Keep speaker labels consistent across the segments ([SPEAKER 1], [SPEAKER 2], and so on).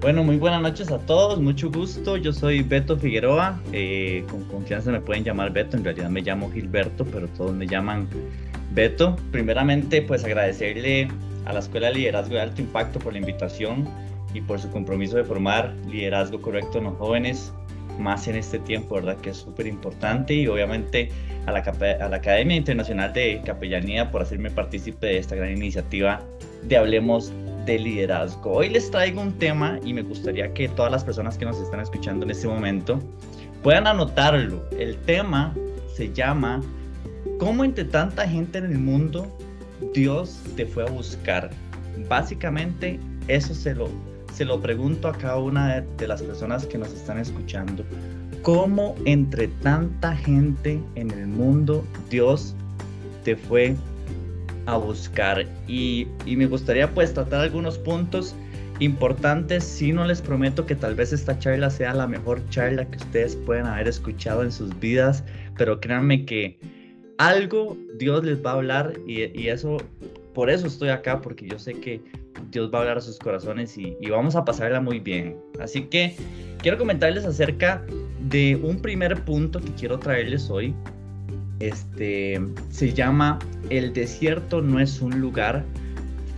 [SPEAKER 1] Bueno, muy buenas noches a todos, mucho gusto. Yo soy Beto Figueroa, eh, con confianza me pueden llamar Beto, en realidad me llamo Gilberto, pero todos me llaman Beto. Primeramente, pues agradecerle a la Escuela de Liderazgo de Alto Impacto por la invitación y por su compromiso de formar liderazgo correcto en los jóvenes, más en este tiempo, ¿verdad? Que es súper importante y obviamente a la, a la Academia Internacional de Capellanía por hacerme partícipe de esta gran iniciativa de Hablemos de liderazgo. Hoy les traigo un tema y me gustaría que todas las personas que nos están escuchando en este momento puedan anotarlo. El tema se llama ¿Cómo entre tanta gente en el mundo Dios te fue a buscar? Básicamente eso se lo, se lo pregunto a cada una de, las personas que nos están escuchando. ¿Cómo entre tanta gente en el mundo Dios te fue a buscar y, me gustaría pues tratar algunos puntos importantes. Si no les prometo que tal vez esta charla sea la mejor charla que ustedes pueden haber escuchado en sus vidas, pero créanme que algo Dios les va a hablar y, eso, por eso estoy acá, porque yo sé que Dios va a hablar a sus corazones y, y vamos a pasarla muy bien. Así que quiero comentarles acerca de un primer punto que quiero traerles hoy este, se llama El desierto no es un lugar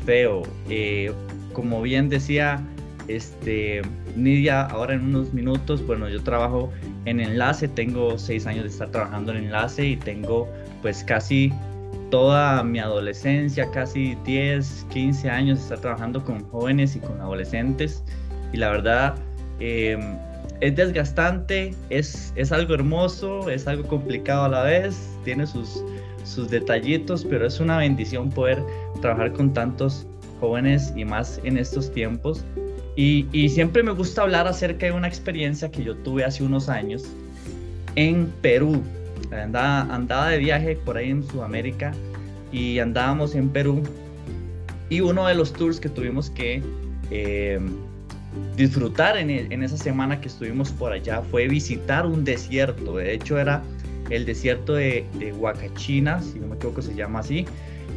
[SPEAKER 1] feo. Eh, como bien decía este, Nidia, ahora en unos minutos, bueno, yo trabajo en enlace, tengo seis años de estar trabajando en enlace y tengo pues casi toda mi adolescencia, casi 10, 15 años de estar trabajando con jóvenes y con adolescentes. Y la verdad, eh, es desgastante, es, es algo hermoso, es algo complicado a la vez, tiene sus, sus detallitos, pero es una bendición poder trabajar con tantos jóvenes y más en estos tiempos. Y, y, siempre me gusta hablar acerca de una experiencia que yo tuve hace unos años en Perú. Andaba, andaba de viaje por ahí en Sudamérica y andábamos en Perú. Y uno de los tours que tuvimos que eh, disfrutar en, esa semana que estuvimos por allá fue visitar un desierto. De hecho, era el desierto de, de Huacachina, si no me equivoco, se llama así.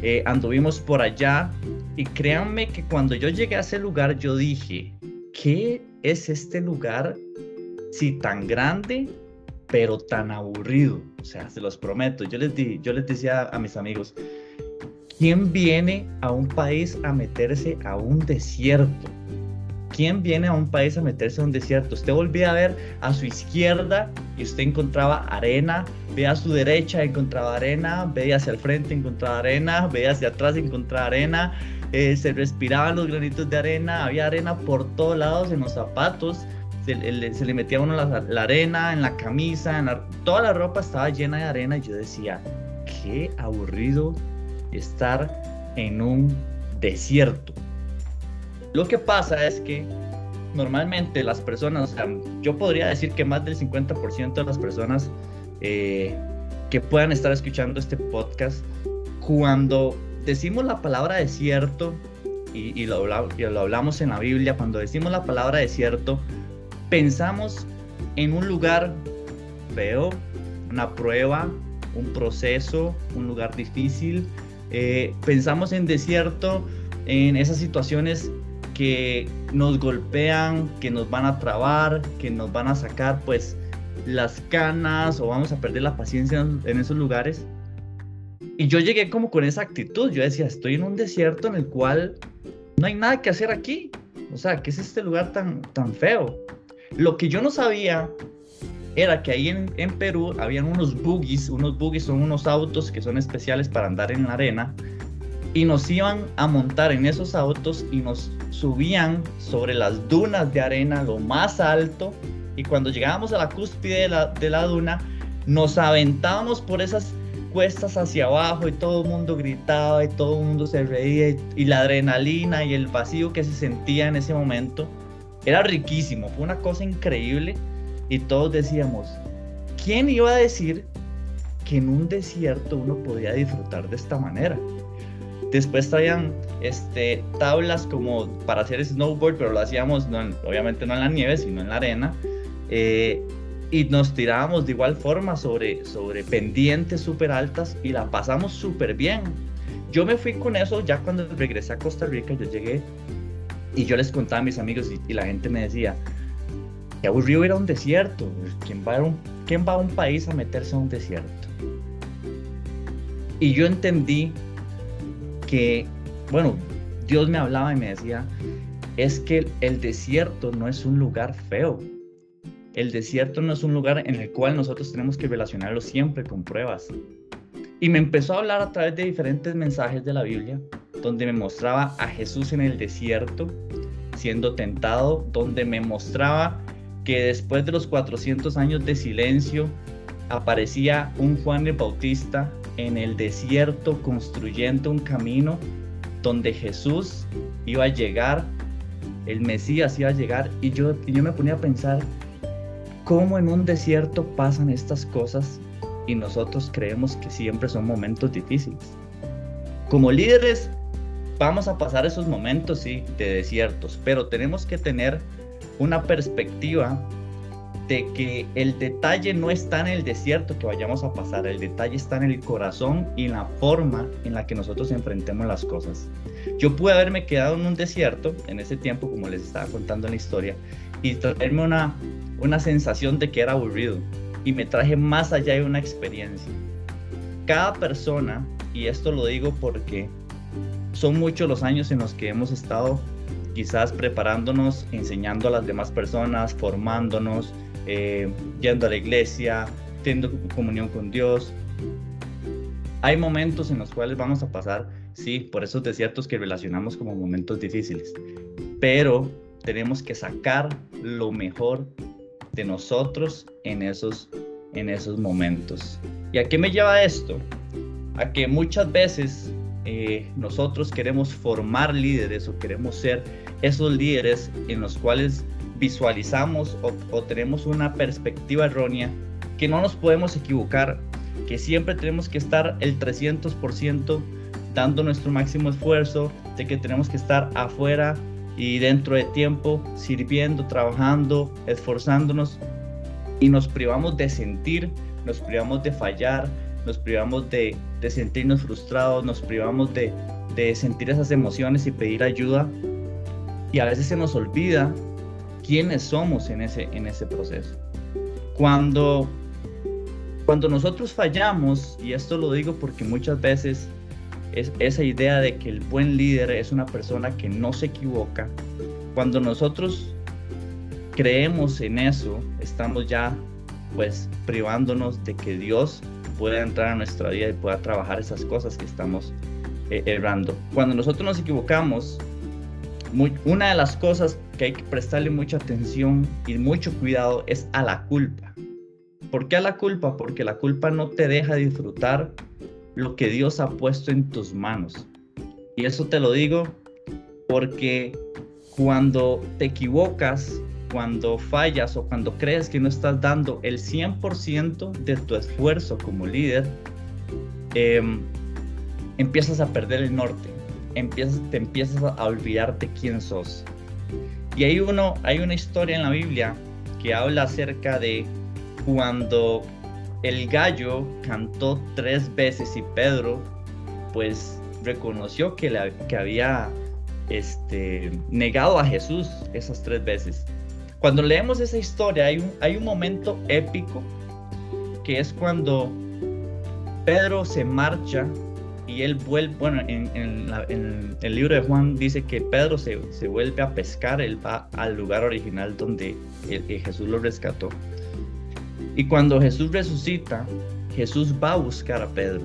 [SPEAKER 1] Eh, anduvimos por allá y créanme que cuando yo llegué a ese lugar, yo dije, ¿qué es este lugar si tan grande, pero tan aburrido? O sea, se los prometo. Yo les, di, yo les decía a mis amigos, ¿quién viene a un país a meterse a un desierto? ¿Quién viene a un país a meterse a un desierto? Usted volvía a ver a su izquierda y usted encontraba arena, ve a su derecha encontraba arena, ve hacia el frente encontraba arena, ve hacia atrás encontraba arena, eh, se respiraban los granitos de arena, había arena por todos lados en los zapatos, se, le metía uno la, arena en la camisa, en toda la ropa estaba llena de arena y yo decía, qué aburrido estar en un desierto. Lo que pasa es que normalmente las personas, o sea, yo podría decir que más del 50% de las personas eh, que puedan estar escuchando este podcast, cuando decimos la palabra desierto, y, y, lo, y lo hablamos en la Biblia, cuando decimos la palabra desierto, pensamos en un lugar feo, una prueba, un proceso, un lugar difícil. Eh, pensamos en desierto, en esas situaciones que nos golpean, que nos van a trabar, que nos van a sacar pues las canas o vamos a perder la paciencia en esos lugares. Y yo llegué como con esa actitud, yo decía, estoy en un desierto en el cual no hay nada que hacer aquí. O sea, ¿qué es este lugar tan, tan feo? Lo que yo no sabía era que ahí en, en Perú habían unos buggies, unos buggies son unos autos que son especiales para andar en la arena, y nos iban a montar en esos autos y nos subían sobre las dunas de arena lo más alto y cuando llegábamos a la cúspide de la, de la duna nos aventábamos por esas cuestas hacia abajo y todo el mundo gritaba y todo el mundo se reía y, la adrenalina y el vacío que se sentía en ese momento era riquísimo, fue una cosa increíble y todos decíamos, ¿quién iba a decir que en un desierto uno podía disfrutar de esta manera? Después traían este, tablas como para hacer snowboard, pero lo hacíamos obviamente no en la nieve, sino en la arena. Eh, y nos tirábamos de igual forma sobre, sobre pendientes súper altas y la pasamos súper bien. Yo me fui con eso ya cuando regresé a Costa Rica, yo llegué y yo les contaba a mis amigos y, la gente me decía, qué aburrido ir a un desierto, ¿Quién va a, un, ¿quién va a un país a meterse a un desierto? Y yo entendí que, bueno, Dios me hablaba y me decía, es que el desierto no es un lugar feo, el desierto no es un lugar en el cual nosotros tenemos que relacionarlo siempre con pruebas. Y me empezó a hablar a través de diferentes mensajes de la Biblia, donde me mostraba a Jesús en el desierto, siendo tentado, donde me mostraba que después de los 400 años de silencio, aparecía un Juan el Bautista en el desierto construyendo un camino donde Jesús iba a llegar, el Mesías iba a llegar, y yo, y yo me ponía a pensar, cómo en un desierto pasan estas cosas y nosotros creemos que siempre son momentos difíciles. Como líderes vamos a pasar esos momentos, sí, de desiertos, pero tenemos que tener una perspectiva de que el detalle no está en el desierto que vayamos a pasar, el detalle está en el corazón y en la forma en la que nosotros enfrentemos las cosas. Yo pude haberme quedado en un desierto en ese tiempo, como les estaba contando en la historia, y traerme una, una sensación de que era aburrido y me traje más allá de una experiencia. Cada persona, y esto lo digo porque son muchos los años en los que hemos estado quizás preparándonos, enseñando a las demás personas, formándonos, eh, yendo a la iglesia, teniendo comunión con Dios. Hay momentos en los cuales vamos a pasar, sí, por esos desiertos que relacionamos como momentos difíciles, pero tenemos que sacar lo mejor de nosotros en esos, en esos momentos. ¿Y a qué me lleva esto? A que muchas veces eh, nosotros queremos formar líderes o queremos ser esos líderes en los cuales visualizamos o, tenemos una perspectiva errónea que no nos podemos equivocar, que siempre tenemos que estar el 300% dando nuestro máximo esfuerzo, de que tenemos que estar afuera y dentro de tiempo sirviendo, trabajando, esforzándonos y nos privamos de sentir, nos privamos de fallar, nos privamos de, sentirnos frustrados, nos privamos de, sentir esas emociones y pedir ayuda y a veces se nos olvida quiénes somos en ese, en ese proceso. Cuando, cuando nosotros fallamos, y esto lo digo porque muchas veces es esa idea de que el buen líder es una persona que no se equivoca. Cuando nosotros creemos en eso, estamos ya pues privándonos de que Dios pueda entrar a nuestra vida y pueda trabajar esas cosas que estamos eh, errando. Cuando nosotros nos equivocamos, una de las cosas que hay que prestarle mucha atención y mucho cuidado es a la culpa. ¿Por qué a la culpa? Porque la culpa no te deja disfrutar lo que Dios ha puesto en tus manos. Y eso te lo digo porque cuando te equivocas, cuando fallas o cuando crees que no estás dando el 100% de tu esfuerzo como líder, em, empiezas a perder el norte, empiezas, te empiezas a olvidarte quién sos. Y hay, uno, hay una historia en la Biblia que habla acerca de cuando el gallo cantó tres veces y Pedro pues reconoció que, que había este, negado a Jesús esas tres veces. Cuando leemos esa historia hay un, hay un momento épico que es cuando Pedro se marcha y él vuelve, bueno, en, el libro de Juan dice que Pedro se, vuelve a pescar, él va al lugar original donde Jesús lo rescató. Y cuando Jesús resucita, Jesús va a buscar a Pedro.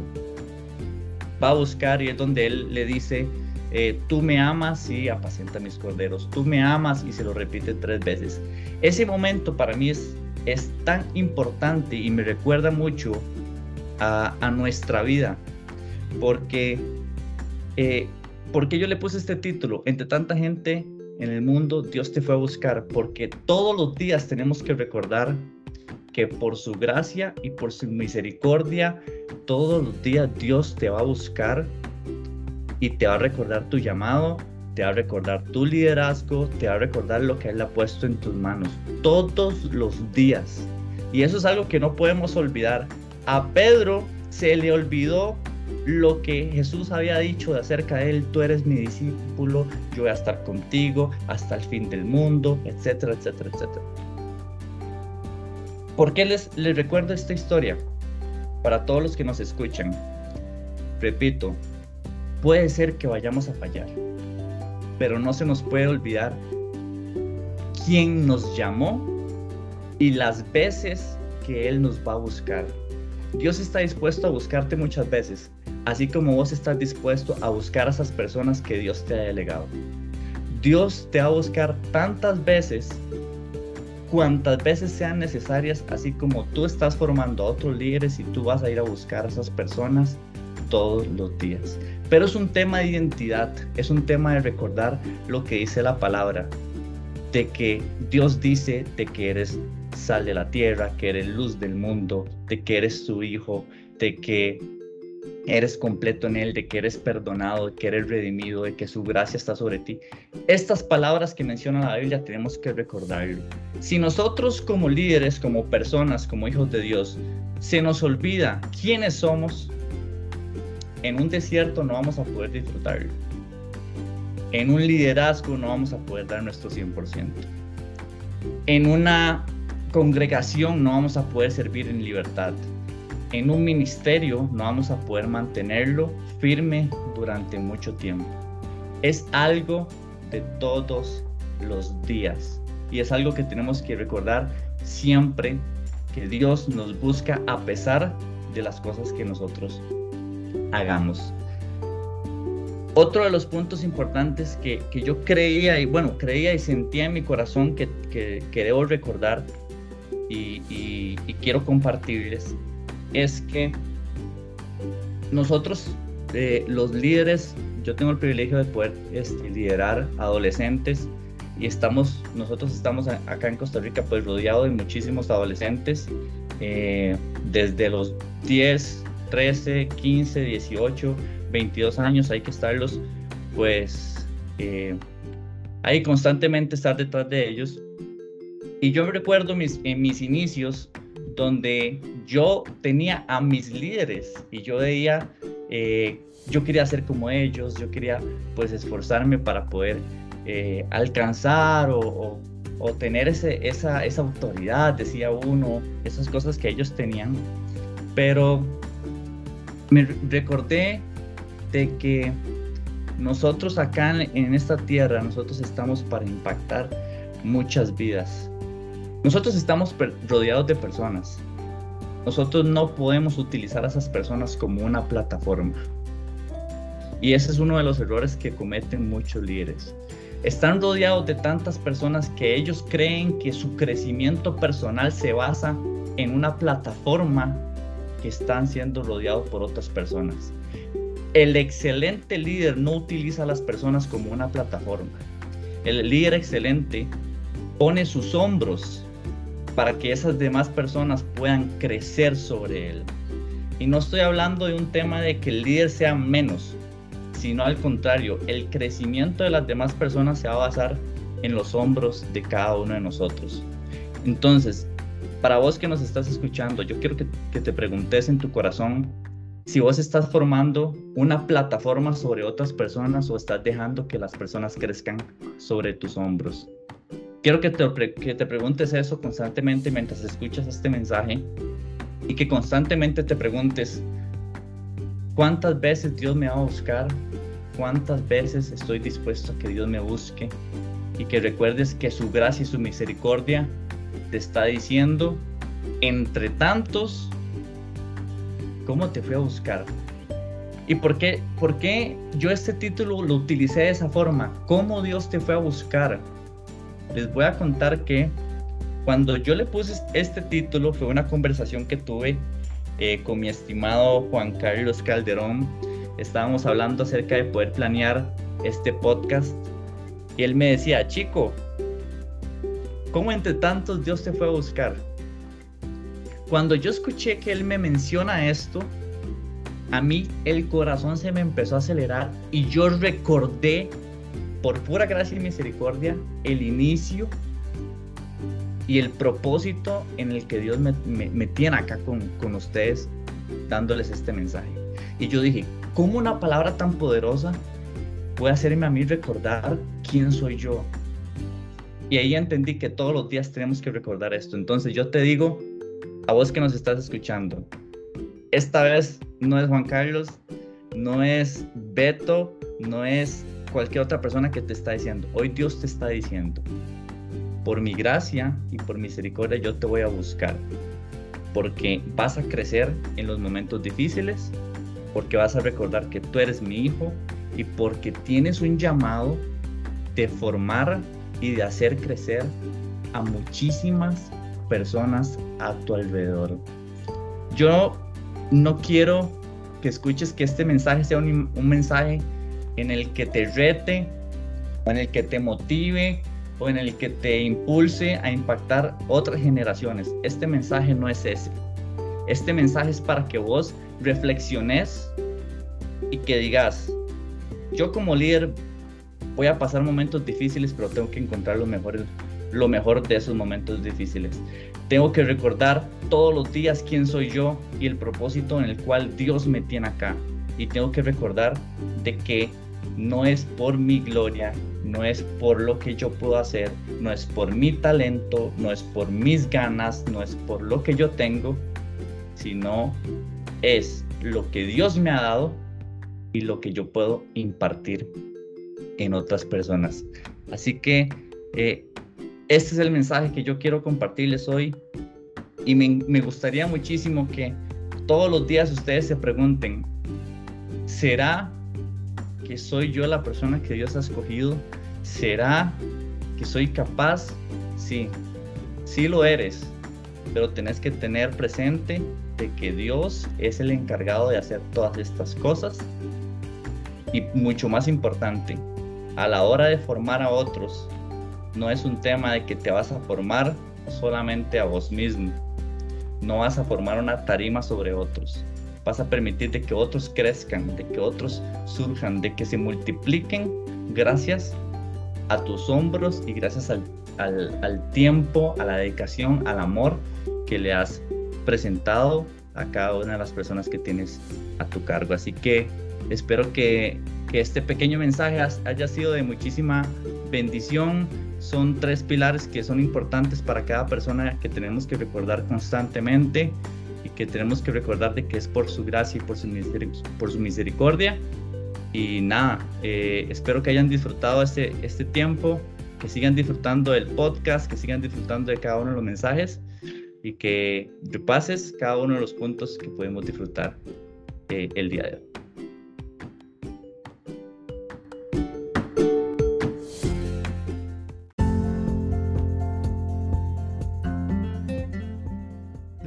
[SPEAKER 1] Va a buscar y es donde él le dice, eh, tú me amas y apacienta mis corderos, tú me amas y se lo repite tres veces. Ese momento para mí es, es tan importante y me recuerda mucho a, nuestra vida. Porque, eh, porque yo le puse este título? Entre tanta gente en el mundo, Dios te fue a buscar, porque todos los días tenemos que recordar que por su gracia y por su misericordia, todos los días Dios te va a buscar y te va a recordar tu llamado, te va a recordar tu liderazgo, te va a recordar lo que Él ha puesto en tus manos, todos los días. Y eso es algo que no podemos olvidar. A Pedro se le olvidó lo que Jesús había dicho de acerca de él, tú eres mi discípulo, yo voy a estar contigo hasta el fin del mundo, etcétera, etcétera, etcétera. ¿Por qué les, les recuerdo esta historia? Para todos los que nos escuchan, repito, puede ser que vayamos a fallar, pero no se nos puede olvidar quién nos llamó y las veces que Él nos va a buscar. Dios está dispuesto a buscarte muchas veces, así como vos estás dispuesto a buscar a esas personas que Dios te ha delegado. Dios te va a buscar tantas veces cuantas veces sean necesarias, así como tú estás formando a otros líderes y tú vas a ir a buscar a esas personas todos los días. Pero es un tema de identidad, es un tema de recordar lo que dice la palabra, de que Dios dice de que eres sal de la tierra, que eres luz del mundo, de que eres su hijo, de que eres completo en Él, de que eres perdonado, de que eres redimido, de que su gracia está sobre ti. Estas palabras que menciona la Biblia tenemos que recordarlo. Si nosotros como líderes, como personas, como hijos de Dios, se nos olvida quiénes somos, en un desierto no vamos a poder disfrutarlo. En un liderazgo no vamos a poder dar nuestro 100%. En una congregación no vamos a poder servir en libertad en un ministerio no vamos a poder mantenerlo firme durante mucho tiempo. Es algo de todos los días y es algo que tenemos que recordar siempre que Dios nos busca a pesar de las cosas que nosotros hagamos. Otro de los puntos importantes que, yo creía y bueno, creía y sentía en mi corazón que, que, debo recordar y, y quiero compartirles es que nosotros, eh, los líderes, yo tengo el privilegio de poder este, liderar adolescentes y estamos, nosotros estamos acá en Costa Rica pues rodeado de muchísimos adolescentes, eh, desde los 10, 13, 15, 18, 22 años, hay que estarlos pues eh, hay constantemente estar detrás de ellos. Y yo recuerdo mis, en mis inicios, donde yo tenía a mis líderes y yo veía, eh, yo quería ser como ellos, yo quería pues esforzarme para poder eh, alcanzar o, tener ese, esa, esa autoridad, decía uno, esas cosas que ellos tenían. Pero me recordé de que nosotros acá en esta tierra, nosotros estamos para impactar muchas vidas. Nosotros estamos rodeados de personas. Nosotros no podemos utilizar a esas personas como una plataforma. Y ese es uno de los errores que cometen muchos líderes. Están rodeados de tantas personas que ellos creen que su crecimiento personal se basa en una plataforma que están siendo rodeados por otras personas. El excelente líder no utiliza a las personas como una plataforma. El líder excelente pone sus hombros para que esas demás personas puedan crecer sobre él. Y no estoy hablando de un tema de que el líder sea menos, sino al contrario, el crecimiento de las demás personas se va a basar en los hombros de cada uno de nosotros. Entonces, para vos que nos estás escuchando, yo quiero que, te preguntes en tu corazón si vos estás formando una plataforma sobre otras personas o estás dejando que las personas crezcan sobre tus hombros quiero que te, preguntes eso constantemente mientras escuchas este mensaje y que constantemente te preguntes cuántas veces Dios me va a buscar, cuántas veces estoy dispuesto a que Dios me busque y que recuerdes que su gracia y su misericordia te está diciendo entre tantos cómo te fui a buscar. ¿Y por qué, por qué yo este título lo utilicé de esa forma? ¿Cómo Dios te fue a buscar? Les voy a contar que cuando yo le puse este título fue una conversación que tuve eh, con mi estimado Juan Carlos Calderón. Estábamos hablando acerca de poder planear este podcast. Y él me decía, chico, ¿cómo entre tantos Dios te fue a buscar? Cuando yo escuché que él me menciona esto, a mí el corazón se me empezó a acelerar y yo recordé, por pura gracia y misericordia, el inicio y el propósito en el que Dios me, tiene acá con, con ustedes, dándoles este mensaje. Y yo dije, ¿cómo una palabra tan poderosa puede hacerme a mí recordar quién soy yo? Y ahí entendí que todos los días tenemos que recordar esto. Entonces yo te digo, a vos que nos estás escuchando, esta vez no es Juan Carlos, no es Beto, no es cualquier otra persona que te está diciendo. Hoy Dios te está diciendo, por mi gracia y por misericordia yo te voy a buscar, porque vas a crecer en los momentos difíciles, porque vas a recordar que tú eres mi hijo y porque tienes un llamado de formar y de hacer crecer a muchísimas personas a tu alrededor. Yo no quiero que escuches que este mensaje sea un, mensaje en el que te rete, o en el que te motive, o en el que te impulse a impactar otras generaciones. Este mensaje no es ese. Este mensaje es para que vos reflexiones y que digas, yo como líder voy a pasar momentos difíciles, pero tengo que encontrar los mejores lo mejor de esos momentos difíciles. Tengo que recordar todos los días quién soy yo y el propósito en el cual Dios me tiene acá. Y tengo que recordar de que no es por mi gloria, no es por lo que yo puedo hacer, no es por mi talento, no es por mis ganas, no es por lo que yo tengo, sino es lo que Dios me ha dado y lo que yo puedo impartir en otras personas. Así que eh, este es el mensaje que yo quiero compartirles hoy y me, gustaría muchísimo que todos los días ustedes se pregunten, ¿será que soy yo la persona que Dios ha escogido? ¿Será que soy capaz? Sí, sí lo eres, pero tenés que tener presente de que Dios es el encargado de hacer todas estas cosas. Y mucho más importante, a la hora de formar a otros, no es un tema de que te vas a formar solamente a vos mismo. No vas a formar una tarima sobre otros. Vas a permitir de que otros crezcan, de que otros surjan, de que se multipliquen gracias a tus hombros y gracias al, al tiempo, a la dedicación, al amor que le has presentado a cada una de las personas que tienes a tu cargo. Así que espero que, que este pequeño mensaje haya sido de muchísima bendición son tres pilares que son importantes para cada persona que tenemos que recordar constantemente y que tenemos que recordar de que es por su gracia y por su, misericordia. Y nada, eh, espero que hayan disfrutado este, este tiempo, que sigan disfrutando del podcast, que sigan disfrutando de cada uno de los mensajes y que repases cada uno de los puntos que podemos disfrutar eh, el día de hoy.